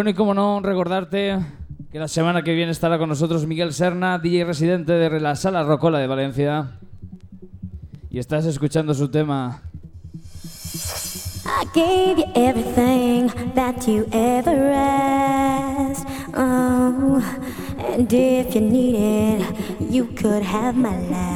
Bueno, y como no, recordarte que la semana que viene estará con nosotros Miguel Serna, DJ residente de la Sala Rocola de Valencia. Y estás escuchando su tema. Oh, and if you need it, you could have my last.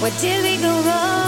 Where did we go wrong?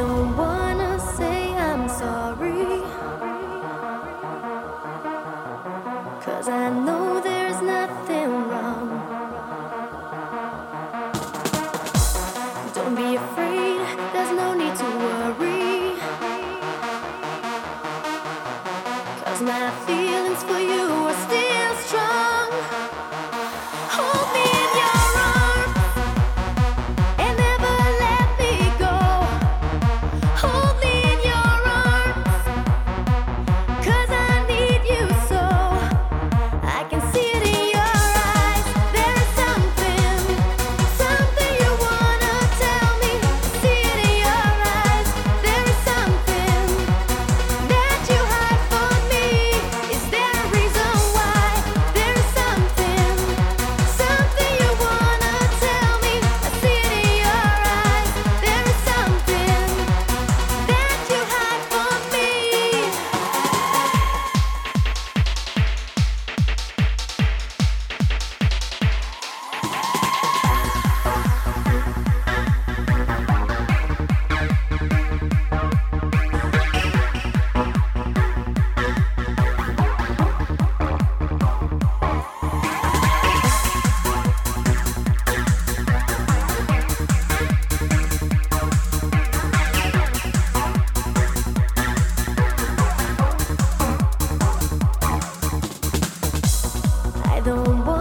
the world. I don't want